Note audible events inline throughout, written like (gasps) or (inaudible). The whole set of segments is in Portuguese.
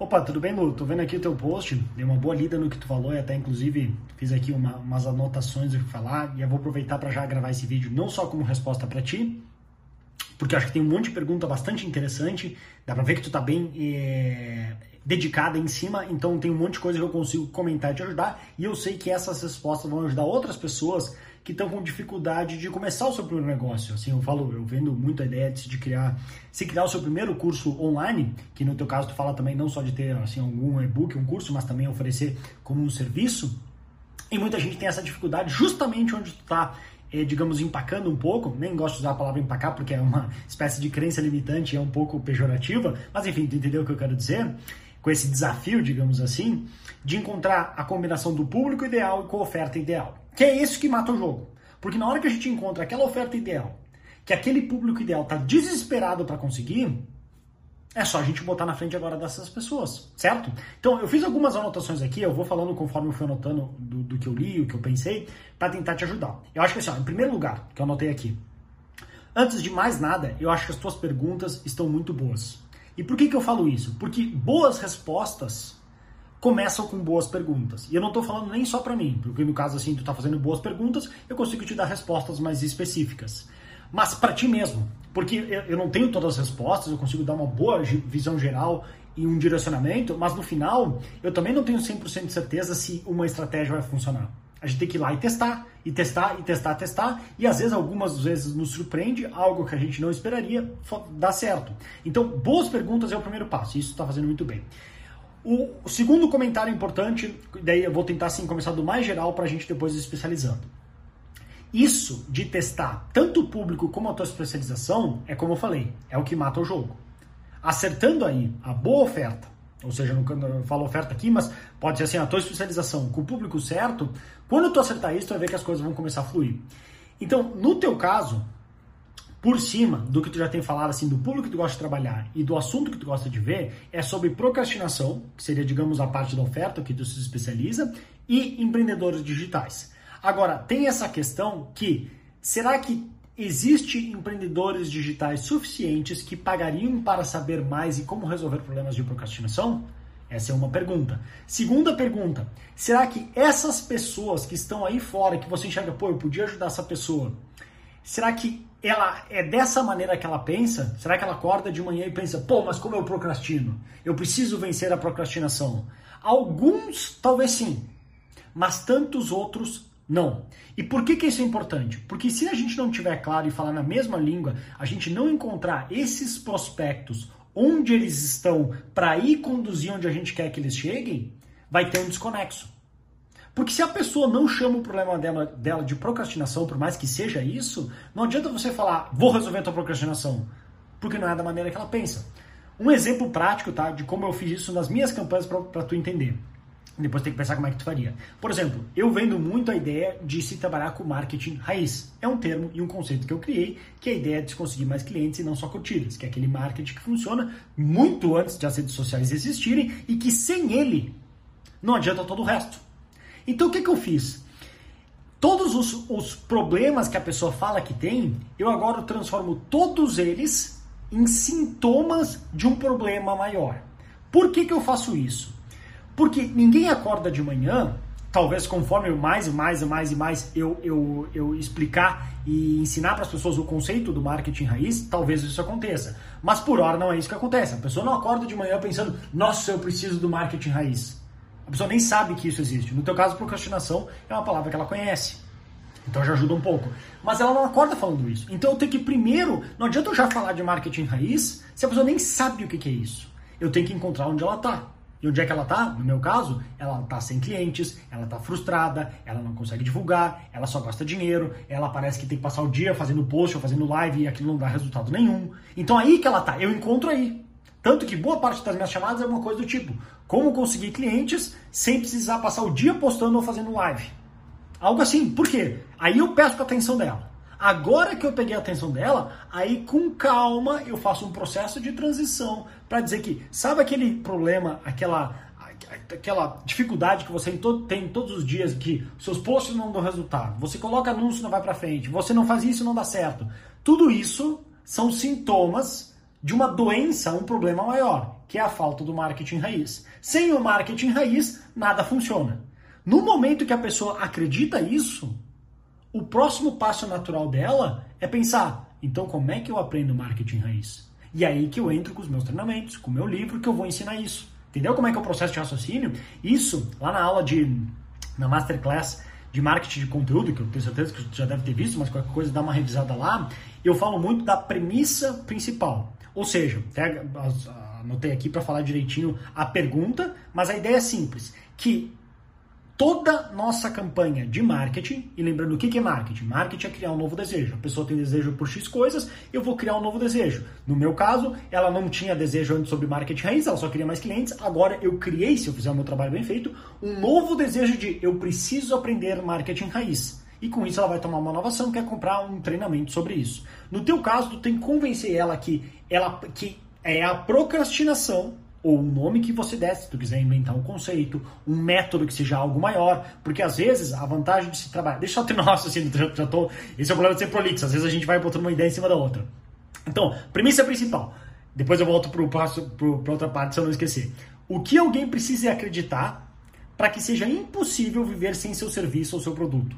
Opa, tudo bem, Lu? Tô vendo aqui o teu post, dei uma boa lida no que tu falou e até inclusive fiz aqui uma, umas anotações do que falar e eu vou aproveitar para já gravar esse vídeo não só como resposta para ti, porque acho que tem um monte de pergunta bastante interessante, dá para ver que tu tá bem é, dedicada em cima, então tem um monte de coisa que eu consigo comentar e te ajudar e eu sei que essas respostas vão ajudar outras pessoas que estão com dificuldade de começar o seu primeiro negócio. Assim, eu falo, eu vendo muito a ideia de criar, se criar o seu primeiro curso online, que no teu caso tu fala também não só de ter assim algum e-book, um curso, mas também oferecer como um serviço. E muita gente tem essa dificuldade justamente onde tu está é, digamos, empacando um pouco, nem gosto de usar a palavra empacar porque é uma (laughs) espécie de crença limitante é um pouco pejorativa, mas enfim, tu entendeu o que eu quero dizer? Com esse desafio, digamos assim, de encontrar a combinação do público ideal e com a oferta ideal. Que é isso que mata o jogo. Porque na hora que a gente encontra aquela oferta ideal, que aquele público ideal está desesperado para conseguir, é só a gente botar na frente agora dessas pessoas, certo? Então, eu fiz algumas anotações aqui, eu vou falando conforme eu fui anotando do, do que eu li, o que eu pensei, para tentar te ajudar. Eu acho que assim, ó, em primeiro lugar, que eu anotei aqui, antes de mais nada, eu acho que as tuas perguntas estão muito boas. E por que, que eu falo isso? Porque boas respostas começam com boas perguntas. E eu não estou falando nem só para mim, porque no caso assim, tu está fazendo boas perguntas, eu consigo te dar respostas mais específicas. Mas para ti mesmo, porque eu não tenho todas as respostas, eu consigo dar uma boa visão geral e um direcionamento, mas no final eu também não tenho 100% de certeza se uma estratégia vai funcionar. A gente tem que ir lá e testar, e testar, e testar, testar, e às vezes, algumas vezes nos surpreende, algo que a gente não esperaria, dá certo. Então, boas perguntas é o primeiro passo, e isso está fazendo muito bem. O segundo comentário importante, daí eu vou tentar assim começar do mais geral para a gente depois especializando. Isso de testar tanto o público como a tua especialização é como eu falei, é o que mata o jogo. Acertando aí a boa oferta, ou seja, eu falo oferta aqui, mas pode ser assim, a tua especialização com o público certo, quando tu acertar isso, tu vai ver que as coisas vão começar a fluir. Então, no teu caso, por cima do que tu já tem falado, assim, do público que tu gosta de trabalhar e do assunto que tu gosta de ver, é sobre procrastinação, que seria, digamos, a parte da oferta que tu se especializa, e empreendedores digitais. Agora, tem essa questão que, será que existe empreendedores digitais suficientes que pagariam para saber mais e como resolver problemas de procrastinação? Essa é uma pergunta. Segunda pergunta: será que essas pessoas que estão aí fora, que você enxerga, pô, eu podia ajudar essa pessoa, será que ela é dessa maneira que ela pensa? Será que ela acorda de manhã e pensa, pô, mas como eu procrastino? Eu preciso vencer a procrastinação. Alguns, talvez sim, mas tantos outros não. E por que, que isso é importante? Porque se a gente não tiver claro e falar na mesma língua, a gente não encontrar esses prospectos onde eles estão para ir conduzir onde a gente quer que eles cheguem, vai ter um desconexo. Porque se a pessoa não chama o problema dela, dela de procrastinação, por mais que seja isso, não adianta você falar, vou resolver a tua procrastinação, porque não é da maneira que ela pensa. Um exemplo prático, tá, de como eu fiz isso nas minhas campanhas para tu entender. Depois tem que pensar como é que tu faria. Por exemplo, eu vendo muito a ideia de se trabalhar com marketing raiz. É um termo e um conceito que eu criei, que é a ideia de se conseguir mais clientes e não só curtidas, que é aquele marketing que funciona muito antes de as redes sociais existirem e que sem ele não adianta todo o resto. Então o que, que eu fiz? Todos os, os problemas que a pessoa fala que tem, eu agora transformo todos eles em sintomas de um problema maior. Por que, que eu faço isso? Porque ninguém acorda de manhã, talvez conforme mais e mais e mais e mais eu, eu, eu explicar e ensinar para as pessoas o conceito do marketing raiz, talvez isso aconteça. Mas por hora não é isso que acontece. A pessoa não acorda de manhã pensando, nossa, eu preciso do marketing raiz. A pessoa nem sabe que isso existe. No teu caso, procrastinação é uma palavra que ela conhece. Então já ajuda um pouco. Mas ela não acorda falando isso. Então eu tenho que primeiro, não adianta eu já falar de marketing raiz se a pessoa nem sabe o que é isso. Eu tenho que encontrar onde ela está. E onde é que ela está? No meu caso, ela está sem clientes, ela está frustrada, ela não consegue divulgar, ela só gasta dinheiro, ela parece que tem que passar o dia fazendo post ou fazendo live e aquilo não dá resultado nenhum. Então aí que ela está, eu encontro aí. Tanto que boa parte das minhas chamadas é uma coisa do tipo: como conseguir clientes sem precisar passar o dia postando ou fazendo live. Algo assim. Por quê? Aí eu peço a atenção dela. Agora que eu peguei a atenção dela, aí com calma eu faço um processo de transição para dizer que, sabe aquele problema, aquela aquela dificuldade que você tem todos os dias que seus posts não dão resultado, você coloca anúncio e não vai para frente, você não faz isso e não dá certo. Tudo isso são sintomas de uma doença, um problema maior. que é a falta do marketing raiz. Sem o marketing raiz, nada funciona. No momento que a pessoa acredita isso, o próximo passo natural dela é pensar: então como é que eu aprendo marketing raiz? E aí que eu entro com os meus treinamentos, com o meu livro, que eu vou ensinar isso. Entendeu como é que é o processo de raciocínio? Isso, lá na aula de. na Masterclass de marketing de conteúdo, que eu tenho certeza que você já deve ter visto, mas qualquer coisa dá uma revisada lá, eu falo muito da premissa principal. Ou seja, até anotei aqui para falar direitinho a pergunta, mas a ideia é simples, que toda nossa campanha de marketing, e lembrando o que é marketing? Marketing é criar um novo desejo. A pessoa tem desejo por X coisas, eu vou criar um novo desejo. No meu caso, ela não tinha desejo antes sobre marketing raiz, ela só queria mais clientes. Agora eu criei, se eu fizer o meu trabalho bem feito, um novo desejo de eu preciso aprender marketing raiz. E com isso ela vai tomar uma nova ação, que é comprar um treinamento sobre isso. No teu caso, tu tem que convencer ela que ela que é a procrastinação ou o nome que você der, se tu quiser inventar um conceito, um método que seja algo maior, porque às vezes a vantagem de se trabalhar, deixa eu ter nosso assim, (laughs) já tô, esse é o problema de ser prolixo, às vezes a gente vai botando uma ideia em cima da outra. Então, premissa principal, depois eu volto para outra parte se eu não esquecer. O que alguém precisa acreditar para que seja impossível viver sem seu serviço ou seu produto?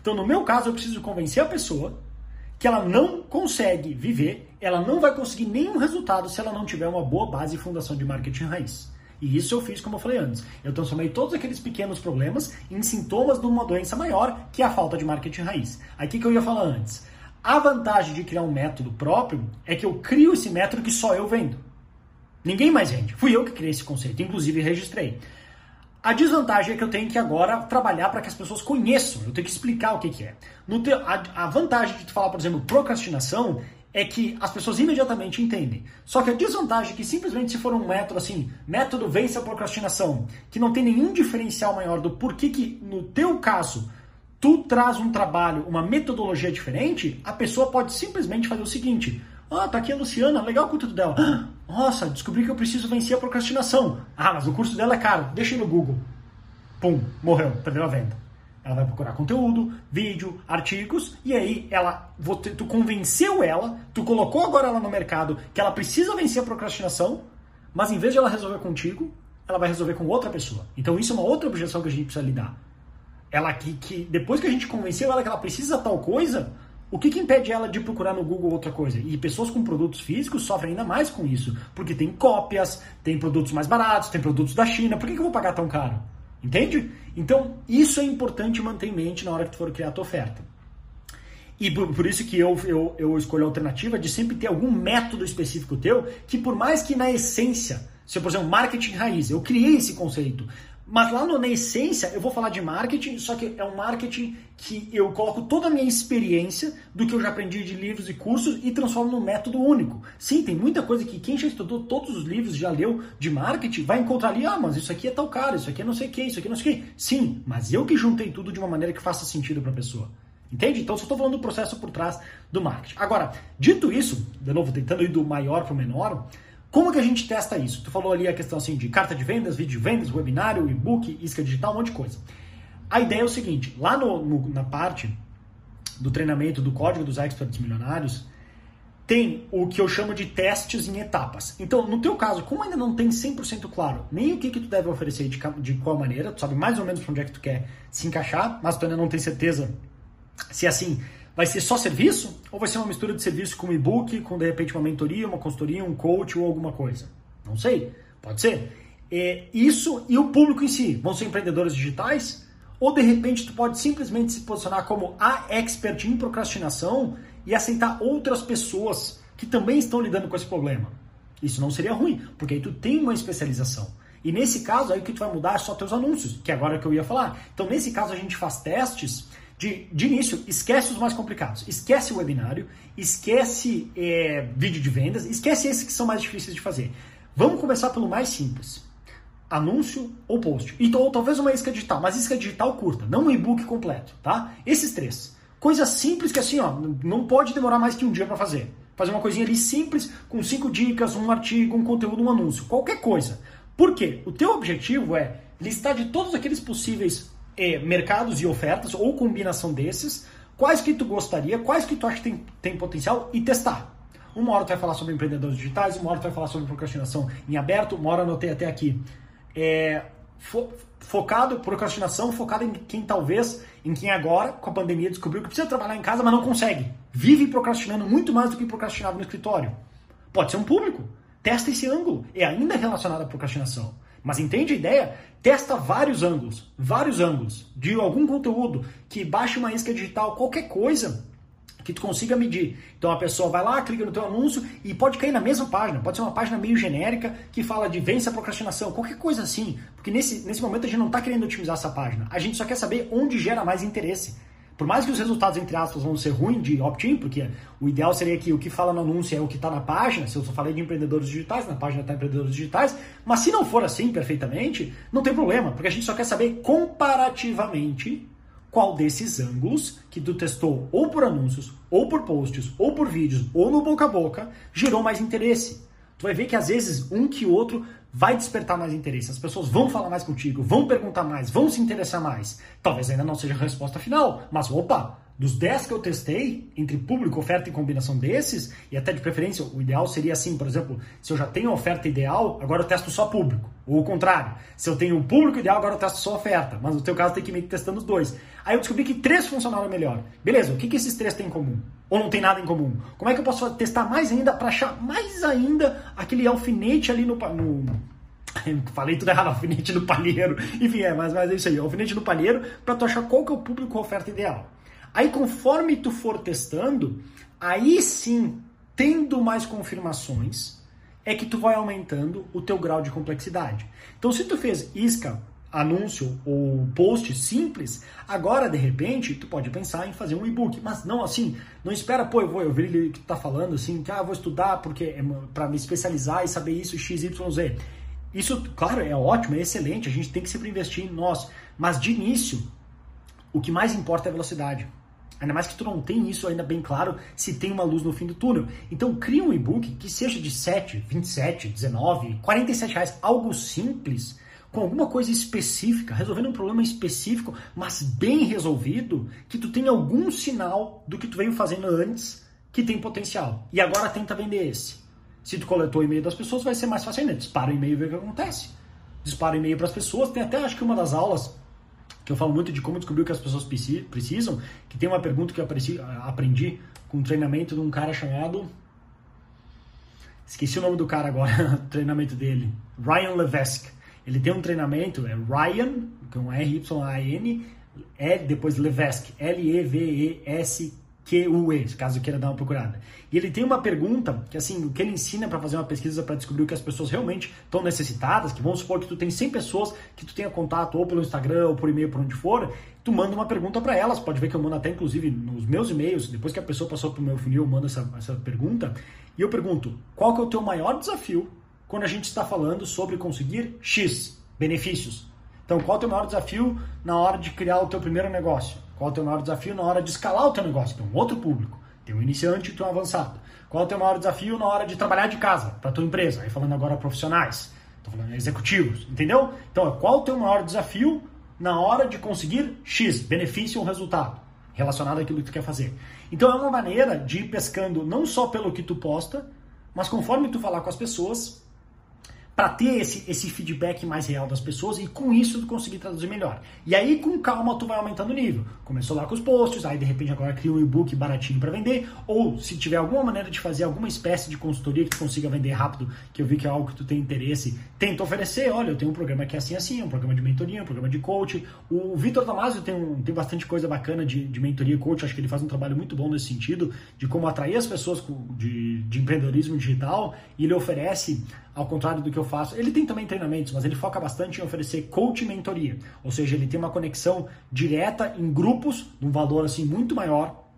Então, no meu caso, eu preciso convencer a pessoa que ela não consegue viver, ela não vai conseguir nenhum resultado se ela não tiver uma boa base e fundação de marketing raiz. E isso eu fiz como eu falei antes. Eu transformei todos aqueles pequenos problemas em sintomas de uma doença maior, que é a falta de marketing raiz. Que, que eu ia falar antes? A vantagem de criar um método próprio é que eu crio esse método que só eu vendo. Ninguém mais vende. Fui eu que criei esse conceito, inclusive registrei. A desvantagem é que eu tenho que agora trabalhar para que as pessoas conheçam, eu tenho que explicar o que, que é. Te, a, vantagem de tu falar, por exemplo, procrastinação é que as pessoas imediatamente entendem. Só que a desvantagem é que simplesmente se for um método assim, método vence a procrastinação, que não tem nenhum diferencial maior do porquê que, no teu caso, tu traz um trabalho, uma metodologia diferente, a pessoa pode simplesmente fazer o seguinte: ah, tá aqui a Luciana, legal o conteúdo dela. (gasps) Nossa, descobri que eu preciso vencer a procrastinação. Ah, mas o curso dela é caro, deixa no Google. Pum, morreu, perdeu a venda. Ela vai procurar conteúdo, vídeo, artigos, e aí ela, tu convenceu ela, tu colocou agora ela no mercado que ela precisa vencer a procrastinação, mas em vez de ela resolver contigo, ela vai resolver com outra pessoa. Então isso é uma outra objeção que a gente precisa lidar. Ela que, que depois que a gente convenceu ela que ela precisa tal coisa, o que, que, impede ela de procurar no Google outra coisa? E pessoas com produtos físicos sofrem ainda mais com isso, porque tem cópias, tem produtos mais baratos, tem produtos da China. Por que, que eu vou pagar tão caro? Entende? Então, isso é importante manter em mente na hora que tu for criar a tua oferta. E por, por isso que eu, eu, eu escolho a alternativa de sempre ter algum método específico teu, que por mais que na essência, se eu, por exemplo, marketing raiz, eu criei esse conceito, mas lá no, na essência, eu vou falar de marketing, só que é um marketing que eu coloco toda a minha experiência do que eu já aprendi de livros e cursos e transformo num método único. Sim, tem muita coisa que quem já estudou todos os livros, já leu de marketing, vai encontrar ali, ah, mas isso aqui é tal cara, isso aqui é não sei o que, isso aqui é não sei o que. Sim, mas eu que juntei tudo de uma maneira que faça sentido para a pessoa. Entende? Então, só estou falando do processo por trás do marketing. Agora, dito isso, de novo, tentando ir do maior para o menor, como que a gente testa isso? Tu falou ali a questão assim de carta de vendas, vídeo de vendas, webinário, e-book, isca digital, um monte de coisa. A ideia é o seguinte, lá no, no, na parte do treinamento do código dos experts milionários, tem o que eu chamo de testes em etapas. Então, no teu caso, como ainda não tem 100% claro nem o que, que tu deve oferecer de, de qual maneira, tu sabe mais ou menos para onde é que tu quer se encaixar, mas tu ainda não tem certeza se assim Vai ser só serviço? Ou vai ser uma mistura de serviço com e-book, com de repente uma mentoria, uma consultoria, um coach ou alguma coisa? Não sei. Pode ser. É, isso e o público em si. Vão ser empreendedores digitais? Ou de repente tu pode simplesmente se posicionar como a expert em procrastinação e aceitar outras pessoas que também estão lidando com esse problema. Isso não seria ruim, porque aí tu tem uma especialização. E nesse caso, aí o que tu vai mudar é só teus anúncios, que agora é que eu ia falar. Então, nesse caso, a gente faz testes de, de início, esquece os mais complicados. Esquece o webinário, esquece é, vídeo de vendas, esquece esses que são mais difíceis de fazer. Vamos começar pelo mais simples. Anúncio ou post. Então, ou talvez uma isca digital, mas isca digital curta, não um e-book completo, tá? Esses três. Coisas simples que assim, ó, não pode demorar mais que um dia para fazer. Fazer uma coisinha ali simples, com cinco dicas, um artigo, um conteúdo, um anúncio. Qualquer coisa. Por quê? O teu objetivo é listar de todos aqueles possíveis é, mercados e ofertas, ou combinação desses, quais que tu gostaria, quais que tu acha que tem, tem potencial e testar. Uma hora tu vai falar sobre empreendedores digitais, uma hora tu vai falar sobre procrastinação em aberto, uma hora anotei até aqui. É, fo focado, procrastinação, focado em quem talvez, em quem agora, com a pandemia, descobriu que precisa trabalhar em casa, mas não consegue. Vive procrastinando muito mais do que procrastinava no escritório. Pode ser um público. Testa esse ângulo. É ainda relacionado à procrastinação. Mas entende a ideia? Testa vários ângulos, vários ângulos de algum conteúdo que baixe uma isca digital, qualquer coisa que tu consiga medir. Então a pessoa vai lá, clica no teu anúncio e pode cair na mesma página. Pode ser uma página meio genérica que fala de vence a procrastinação, qualquer coisa assim. Porque nesse, nesse momento a gente não está querendo otimizar essa página. A gente só quer saber onde gera mais interesse. Por mais que os resultados, entre aspas, vão ser ruins de opt-in, porque o ideal seria que o que fala no anúncio é o que está na página, se eu só falei de empreendedores digitais, na página está empreendedores digitais, mas se não for assim perfeitamente, não tem problema, porque a gente só quer saber comparativamente qual desses ângulos que tu testou ou por anúncios, ou por posts, ou por vídeos, ou no boca a boca, gerou mais interesse. Tu vai ver que às vezes um que outro vai despertar mais interesse. As pessoas vão falar mais contigo, vão perguntar mais, vão se interessar mais. Talvez ainda não seja a resposta final, mas opa, dos 10 que eu testei, entre público, oferta e combinação desses, e até de preferência, o ideal seria assim, por exemplo, se eu já tenho oferta ideal, agora eu testo só público. Ou o contrário, se eu tenho um público ideal, agora eu testo só oferta. Mas no teu caso tem que ir testando os dois. Aí eu descobri que três funcionaram melhor. Beleza, o que, que esses três têm em comum? Ou não tem nada em comum? Como é que eu posso testar mais ainda para achar mais ainda aquele alfinete ali no, no (laughs) Falei tudo errado, alfinete no palheiro. Enfim, é, mas, mas é isso aí, alfinete no palheiro, para tu achar qual que é o público oferta ideal. Aí conforme tu for testando, aí sim, tendo mais confirmações, é que tu vai aumentando o teu grau de complexidade. Então se tu fez isca, anúncio ou post simples, agora de repente tu pode pensar em fazer um e-book, mas não assim, não espera, pô, eu vou, eu vi que tu tá falando assim, que ah, vou estudar porque é para me especializar e saber isso XYZ. Isso, claro, é ótimo, é excelente, a gente tem que sempre investir em nós, mas de início, o que mais importa é a velocidade. Ainda mais que tu não tem isso ainda bem claro se tem uma luz no fim do túnel. Então cria um e-book que seja de 7, 27, 19, 47 reais, algo simples, com alguma coisa específica, resolvendo um problema específico, mas bem resolvido, que tu tenha algum sinal do que tu veio fazendo antes que tem potencial. E agora tenta vender esse. Se tu coletou o e-mail das pessoas, vai ser mais fácil ainda. Dispara o e-mail e vê o que acontece. Dispara o e-mail para as pessoas. Tem até, acho que uma das aulas que eu falo muito de como descobrir o que as pessoas precisam, que tem uma pergunta que eu aprendi com um treinamento de um cara chamado. Esqueci o nome do cara agora, o (laughs) treinamento dele. Ryan Levesque. Ele tem um treinamento, é Ryan, com R-Y-A-N, é depois Levesque, L-E-V-E-S QUE, caso queira dar uma procurada. E ele tem uma pergunta que assim, o que ele ensina para fazer uma pesquisa para descobrir o que as pessoas realmente estão necessitadas, que vamos supor que tu tem 100 pessoas que tu tenha contato ou pelo Instagram ou por e-mail por onde for, tu manda uma pergunta para elas, pode ver que eu mando até inclusive nos meus e-mails, depois que a pessoa passou pro meu funil, eu mando essa, essa pergunta, e eu pergunto, qual que é o teu maior desafio quando a gente está falando sobre conseguir X benefícios? Então, qual é o teu maior desafio na hora de criar o teu primeiro negócio? Qual é o teu maior desafio na hora de escalar o teu negócio? Tem um outro público. Tem um iniciante e tem um avançado. Qual é o teu maior desafio na hora de trabalhar de casa para tua empresa? Aí falando agora profissionais, estou falando executivos, entendeu? Então, qual é o teu maior desafio na hora de conseguir X, benefício ou resultado relacionado àquilo que tu quer fazer? Então, é uma maneira de ir pescando não só pelo que tu posta, mas conforme tu falar com as pessoas, para ter esse, esse feedback mais real das pessoas e com isso tu conseguir traduzir melhor. E aí com calma tu vai aumentando o nível. Começou lá com os posts, aí de repente agora cria um e-book baratinho para vender, ou se tiver alguma maneira de fazer alguma espécie de consultoria que tu consiga vender rápido, que eu vi que é algo que tu tem interesse, tenta oferecer, olha, eu tenho um programa que é assim assim, um programa de mentoria, um programa de coach. O Vitor Damasio tem, um, tem bastante coisa bacana de, de mentoria e coach, acho que ele faz um trabalho muito bom nesse sentido, de como atrair as pessoas de, de empreendedorismo digital, e ele oferece ao contrário do que eu faço. Ele tem também treinamentos, mas ele foca bastante em oferecer coach e mentoria. Ou seja, ele tem uma conexão direta em grupos, de um valor assim muito maior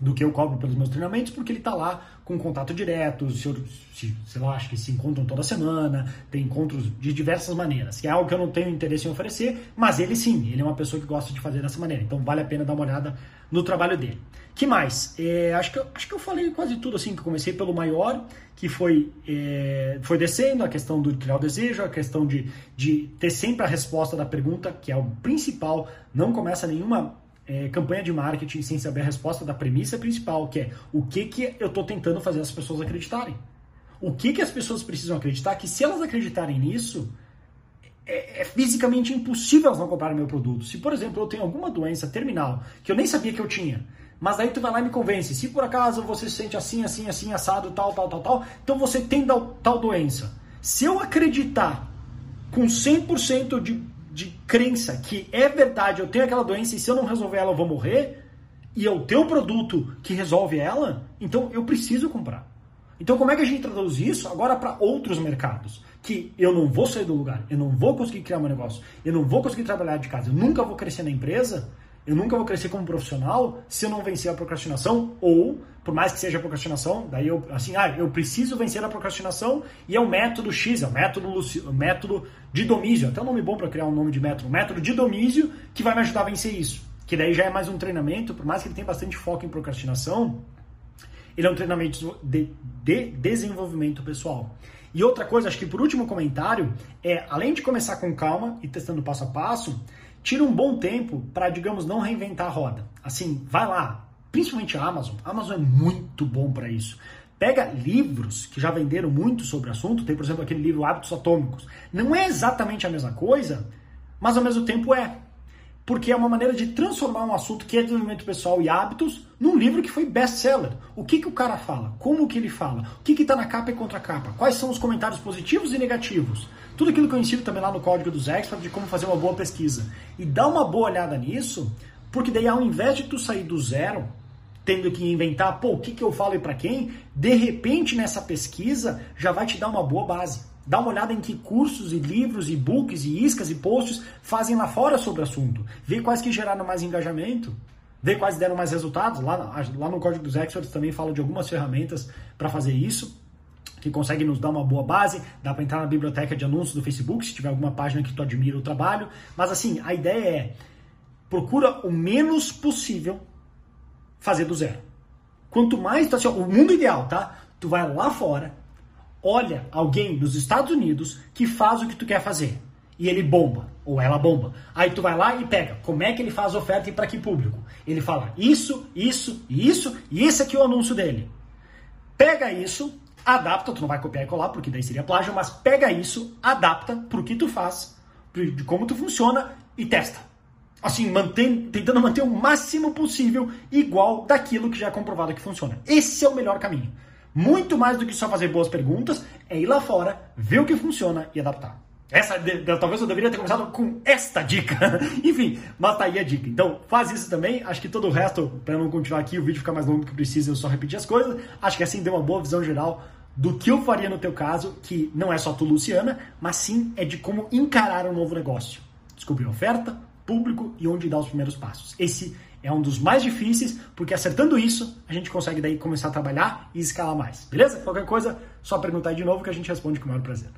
do que eu cobro pelos meus treinamentos, porque ele está lá com contato direto, se, se, sei lá, acho que se encontram toda semana, tem encontros de diversas maneiras, que é algo que eu não tenho interesse em oferecer, mas ele sim, ele é uma pessoa que gosta de fazer dessa maneira, então vale a pena dar uma olhada no trabalho dele. que mais? É, acho, que eu, acho que eu falei quase tudo assim, que eu comecei pelo maior, que foi, é, foi descendo, a questão do criar o desejo, a questão de, de ter sempre a resposta da pergunta, que é o principal, não começa nenhuma é, campanha de marketing sem saber a resposta da premissa principal, que é o que, que eu estou tentando fazer as pessoas acreditarem. O que, que as pessoas precisam acreditar? Que se elas acreditarem nisso, é, é, fisicamente impossível elas não comprarem meu produto. Se, por exemplo, eu tenho alguma doença terminal que eu nem sabia que eu tinha, mas aí tu vai lá e me convence. Se por acaso você se sente assim, assim, assim, assado, tal, tal, tal, tal, então você tem tal, tal doença. Se eu acreditar com 100% de, de crença que é verdade, eu tenho aquela doença e se eu não resolver ela eu vou morrer, e é o teu produto que resolve ela, então eu preciso comprar. Então, como é que a gente traduz isso agora para outros mercados? Que eu não vou sair do lugar, eu não vou conseguir criar meu negócio, eu não vou conseguir trabalhar de casa, eu nunca vou crescer na empresa, eu nunca vou crescer como profissional se eu não vencer a procrastinação, ou, por mais que seja a procrastinação, daí eu, assim, ah, eu preciso vencer a procrastinação e é o método X, é o método, o método de Domísio, até um nome bom para criar um nome de método, o método de Domísio que vai me ajudar a vencer isso. Que daí já é mais um treinamento, por mais que ele tenha bastante foco em procrastinação, ele é um treinamento de, de desenvolvimento pessoal. E outra coisa, acho que por último comentário, é além de começar com calma e testando passo a passo, tira um bom tempo para, digamos, não reinventar a roda. Assim, vai lá, principalmente a Amazon. A Amazon é muito bom para isso. Pega livros que já venderam muito sobre o assunto, tem, por exemplo, aquele livro Hábitos Atômicos. Não é exatamente a mesma coisa, mas ao mesmo tempo é porque é uma maneira de transformar um assunto que é desenvolvimento pessoal e hábitos num livro que foi best-seller. O que, que o cara fala? Como que ele fala? O que está na capa e contra capa? Quais são os comentários positivos e negativos? Tudo aquilo que eu ensino também lá no Código dos Experts de como fazer uma boa pesquisa. E dá uma boa olhada nisso, porque daí ao invés de tu sair do zero, tendo que inventar, pô, o que, que eu falo e para quem, de repente nessa pesquisa já vai te dar uma boa base. Dá uma olhada em que cursos e livros e books e iscas e posts fazem lá fora sobre o assunto. Vê quais que geraram mais engajamento. Vê quais deram mais resultados. Lá, lá no Código dos Experts também falo de algumas ferramentas para fazer isso que conseguem nos dar uma boa base. Dá para entrar na biblioteca de anúncios do Facebook, se tiver alguma página que tu admira o trabalho. Mas assim, a ideia é procura o menos possível fazer do zero. Quanto mais, tu, assim, ó, o mundo ideal, tá? Tu vai lá fora, olha alguém dos Estados Unidos que faz o que tu quer fazer e ele bomba ou ela bomba. Aí tu vai lá e pega como é que ele faz a oferta e para que público. Ele fala isso, isso isso e esse aqui é o anúncio dele. Pega isso, adapta, tu não vai copiar e colar porque daí seria plágio, mas pega isso, adapta pro que tu faz, de como tu funciona e testa. Assim, mantém, tentando manter o máximo possível igual daquilo que já é comprovado que funciona. Esse é o melhor caminho. Muito mais do que só fazer boas perguntas, é ir lá fora, ver o que funciona e adaptar. Essa, talvez eu deveria ter começado com esta dica. (laughs) Enfim, mas tá aí a dica. Então, faz isso também. Acho que todo o resto, para não continuar aqui, o vídeo ficar mais longo do que precisa, eu só repetir as coisas. Acho que assim deu uma boa visão geral do que eu faria no teu caso, que não é só tu, Luciana, mas sim é de como encarar um novo negócio. Descobrir oferta, público e onde dar os primeiros passos. Esse é um dos mais difíceis, porque acertando isso, a gente consegue daí começar a trabalhar e escalar mais. Beleza? Qualquer coisa, só perguntar de novo que a gente responde com o maior prazer.